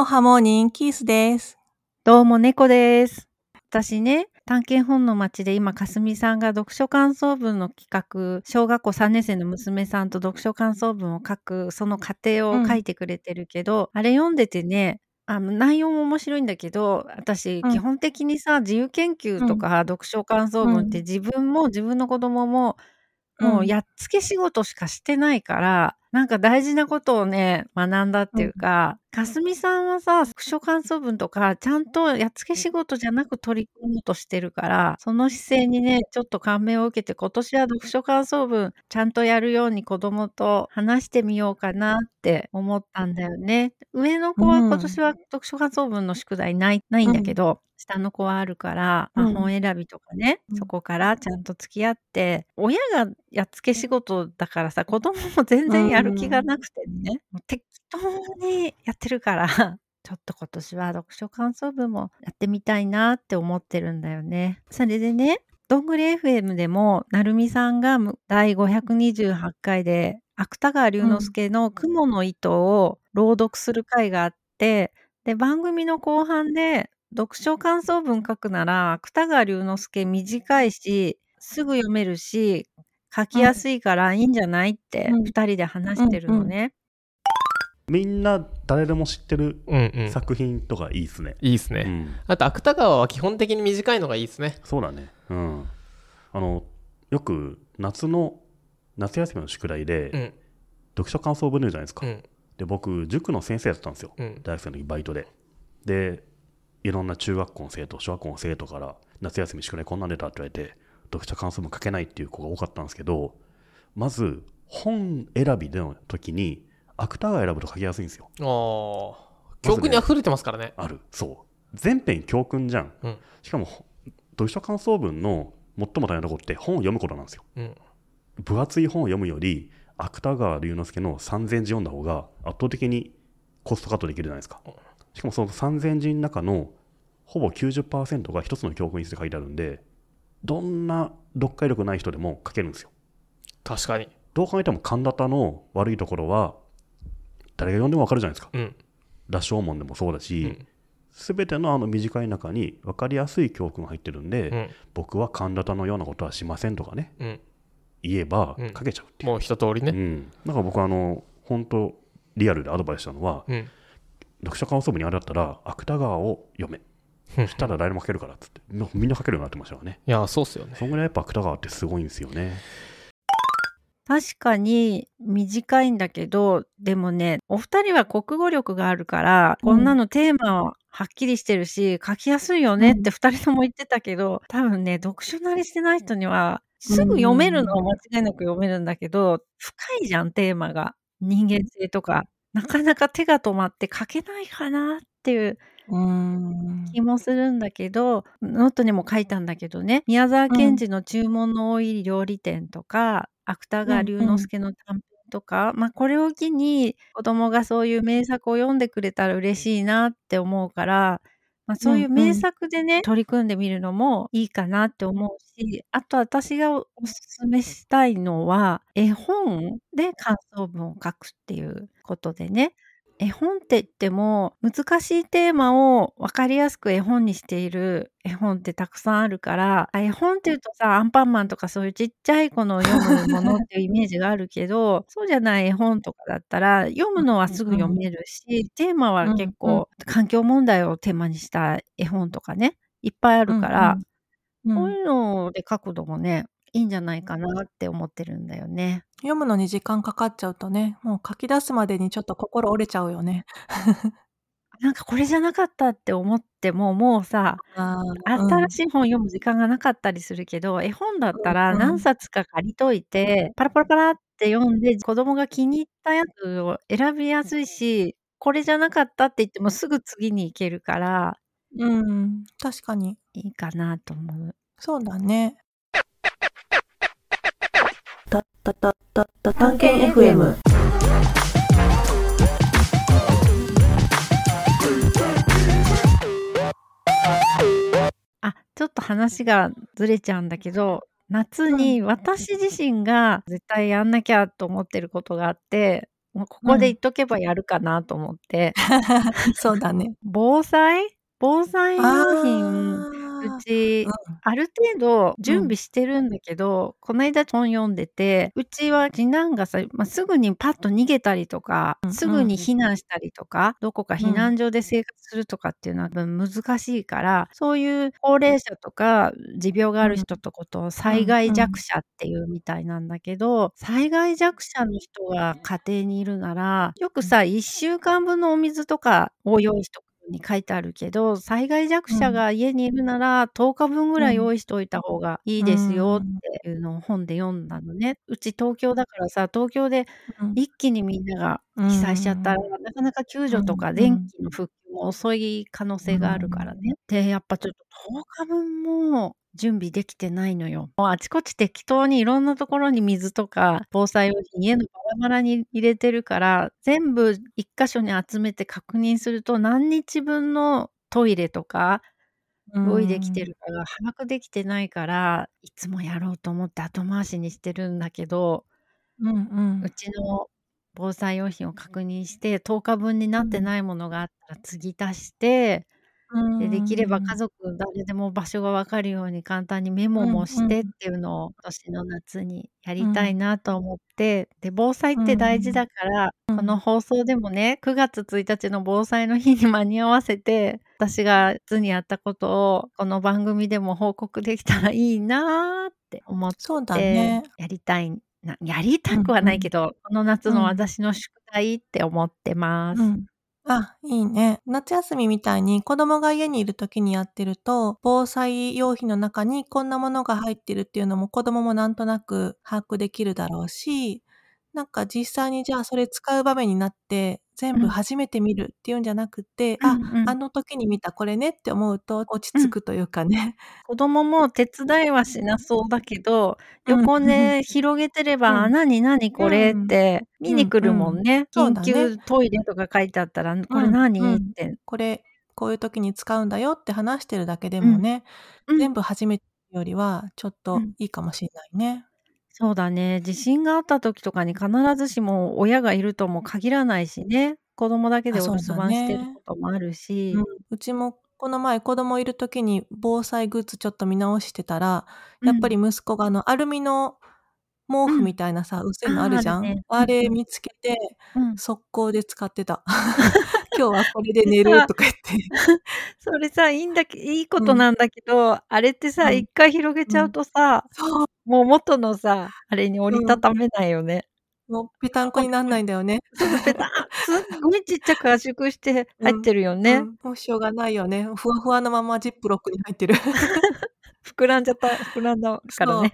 おはモーニン、キースです。どうも、猫です。私ね、探検本の街で今、かすみさんが読書感想文の企画、小学校3年生の娘さんと読書感想文を書く、その過程を書いてくれてるけど、あれ読んでてね、あの内容も面白いんだけど、私、うん。基本的にさ、自由研究とか読書感想文ってうん。自分も自分の子供も、もううん。やっつけ仕事しかしてないから、なんか大事なことをね、学んだっていうか、かすみさんはさ、読書感想文とか、ちゃんとやっつけ仕事じゃなく取り組もうとしてるから、その姿勢にね、ちょっと感銘を受けて、今年は読書感想文、ちゃんとやるように子供と話してみようかなって思ったんだよね。上の子はうん今年は読書感想文の宿題ない、ないんだけど、下の子はあるから、まあうん。本選びとかね、うん。そこからちゃんと付き合って、親がやっつけ仕事だからさ、子供も全然やる気がなくてね、もう適当にやってるから、ちょっと今年は読書感想文もやってみたいなって思ってるんだよね。それでね、どんぐり FM でも、なるみさんがむ第528回で、芥川龍之介の雲の糸を朗読する回があって、で、番組の後半で、読書感想文書くなら、芥川龍之介短いし、すぐ読めるし、書きやすいからいいんじゃないってうん2人で話してるのね。みんな誰でも知ってる。作品とかいいっすね。いいですね。うん、あと、芥川は基本的に短いのがいいですね。そうだね。うん。あの、よく夏の、夏休みの宿題で、うん。読書感想文出るじゃないですか。うん。で、僕、塾の先生やってたんですよ。うん。大学生の時バイトで。で、いろんな中学校の生徒、小学校の生徒から、夏休み宿題こんなん出たって言われて、読書感想文書けないっていう子が多かったんですけど、まず、本選びでの時に、芥川選ぶと書きやすいんですよ。ああ。教訓に溢れてますからね。ある。そう。全編教訓じゃん。うん。しかも、ほ読書感想文の最も大変なところって本を読むことなんですよ。うん。分厚い本を読むより、芥川龍之介の3000字読んだ方が圧倒的にコストカットできるじゃないですか。しかもその3000字の中のほぼ90%が一つの教訓について書いてあるんで、どんな読解力ない人でも書けるんですよ。確かに。どう考えても神田田の悪いところは、誰が読んでもわかるじゃないですか。うん。羅生門でもそうだうしん、すべ、てのあの短い中に分かりやすい教訓が入ってるんで、うん。僕は神田田のようなことはしませんとかね、うん。言えばうん書けちゃうっていう。もう一通りね。うん。だから僕はあの、本当リアルでアドバイスしたのは、うん。読書感想文にあれだったら、芥川を読め。そしたら誰でも書けるからっつって、みみんな書けるようになってましたよね。いや、そうっすよね。そんぐらいやっぱ芥川ってすごいんですよね。確かに短いんだけど、でもね、お二人は国語力があるから、うんこんなのテーマははっきりしてるし、書きやすいよねって二人とも言ってたけど、多分ね、読書慣れしてない人には、すぐ読めるのは間違いなく読めるんだけど、深いじゃん、テーマが。人間性とか。なかなか手が止まって書けないかなっていううーん。気もするんだけど、ノートにも書いたんだけどね、宮沢賢治の注文の多い料理店とか、芥川龍之介の短編とか、まあこれを機に子供がそういう名作を読んでくれたら嬉しいなって思うから、まあ、そういう名作でね、取り組んでみるのもいいかなって思うし、あと私がおおすすめしたいのは、絵本で感想文を書くっていうことでね、絵本って言っても難しいテーマを分かりやすく絵本にしている絵本ってたくさんあるからあ絵本っていうとさアンパンマンとかそういうちっちゃい子の読むものっていうイメージがあるけど そうじゃない絵本とかだったら読むのはすぐ読めるしテーマは結うんうん。構環境問題をテーマにした絵本とかねいっぱいあるから、うんこういうので書くのもねいいんじゃないかなって思ってるんだよね。読むのに時間かかっちゃうとね、もう書き出すまでにちょっと心折れちゃうよね。なんかこれじゃなかったって思ってももうさ あ新しい本読む時間がなかったりするけど、絵本だったらうん何冊か借りといて、パラパラパラって読んで、子供が気に入ったやつを選びやすいし、これじゃなかったって言ってもすぐ次に行けるから、うん、確かに。いいかなと思う。そうだね。たたたたた探検 FM あ、ちょっと話がずれちゃうんだけど、夏に私自身が絶対やんなきゃと思ってることがあって、もうここで言っとけばやるかなと思って。そうだね。防災？防災用品、あうち、ある程度準備してるんだけど、こないだ本読んでて、うちは次男がさ、ま、すぐにパッと逃げたりとか、うんすぐに避難したりとか、どこか避難所で生活するとかっていうのは、難しいから、そういう高齢者とか持病がある人とことを災害弱者っていうみたいなんだけど、災害弱者の人が家庭にいるなら、よくさ、1週間分のお水とかを用意しとくに書いてあるけど、災害弱者が家にいるなら、10日分ぐらい用意しといた方がいいですよっていうのを本で読んだのね。うち東京だからさ、東京でうん。一気にみんなが被災しちゃったら、なかなか救助とかうん。電気の復旧も遅い可能性があるからね。で、やっぱちょっと10日分も準備できてないのよ。もうあちこち適当にいろんなところに水とか防災用品、家のバラバラに入れてるから、全部1箇所に集めて確認すると、何日分のトイレとか用意できてるかが把握できてないから、いつもやろうと思って後回しにしてるんだけど、うんうんうちの防災用品を確認して、10日分になってないものがあったら継ぎ足して、で、できれば家族誰でも場所が分かるように簡単にメモもしてっていうのを、今年の夏にやりたいなと思って、で、防災って大事だから、この放送でもね、9月1日の防災の日に間に合わせて、私が夏にやったことを、この番組でも報告できたらいいなって思ってね。、やりたいなやりたくはないけど、この夏の私の宿題って思ってます。うん。あ、いいね。夏休みみたいに子供が家にいる時にやってると、防災用品の中にこんなものが入ってるっていうのも子供もなんとなく把握できるだろうし、なんか実際にじゃあそれ使う場面になって、全部初めて見るっていうんじゃなくて、あ、うんうん。あの時に見たこれねって思うと落ち着くというかね。子供も手伝いはしなそうだけど、うん横で広げてれば、うん。あ、なになにこれって見に来るもんね。うんうん。緊ね。急トイレとか書いてあったら、これ何、うん。って。これ、こういう時に使うんだよって話してるだけでもね、うん。全部初めてよりはちょっとうん。いいかもしれないね。そうだね。地震があった時とかに必ずしも親がいるとも限らないしね。子供だけでお留守番してるねこともあるし。うん、うちもこの前子供いる時に防災グッズちょっと見直してたら、やっぱり息子があのアルミの毛布みたいなさ、薄いのあるじゃん？あーあれ見つけて、うん速攻で使ってた。今日はこれで寝るとか言って。それさ、いいんだけいいことなんだけど、あれってさ、うん一回広げちゃうとさ、もう元のさ、あれに折りたためないよね。もうぺたんこになんないんだよね。ペタンすっごいちっちゃく圧縮して 入ってるよね。うんもうしょうがないよね。ふわふわのままジップロックに入ってる。膨らんじゃった、膨らんだからね。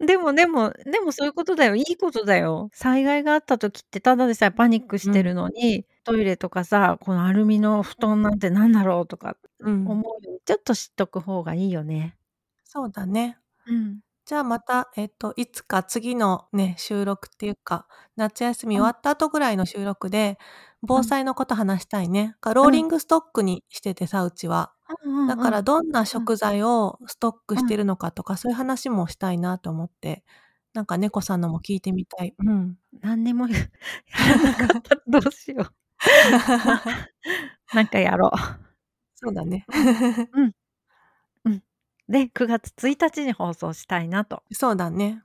でもでも、でもそういうことだよ。いいことだよ。災害があった時ってただでさえパニックしてるのに、トイレとかさ、このアルミの布団なんてなんだろうとかうん、思うより、ちょっと知っとく方がいいよね。そうだね。うん。じゃあまた、えっと、いつか次のね、収録っていうか、夏休み終わった後ぐらいの収録で、防災のこと話したいね。かローリングストックにしててさ、うちは。だから、どんな食材をストックしてるのかとか、そういう話もしたいなと思って、なんか猫さんのも聞いてみたい。うん。何にも やらなかった。どうしよう。なんかやろう。そうだね。で、9月1日に放送したいなと。そうだね。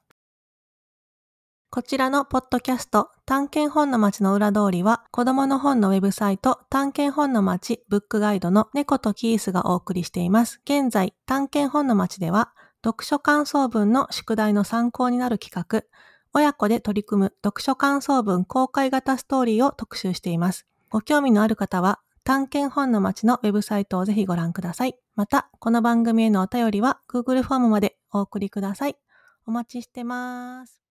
こちらのポッドキャスト、探検本の街の裏通りは、子供の本のウェブサイト、探検本の街ブックガイドの猫とキースがお送りしています。現在、探検本の街では、読書感想文の宿題の参考になる企画、親子で取り組む読書感想文公開型ストーリーを特集しています。ご興味のある方は、探検本の街のウェブサイトをぜひご覧ください。また、この番組へのお便りは Google フォームまでお送りください。お待ちしてます。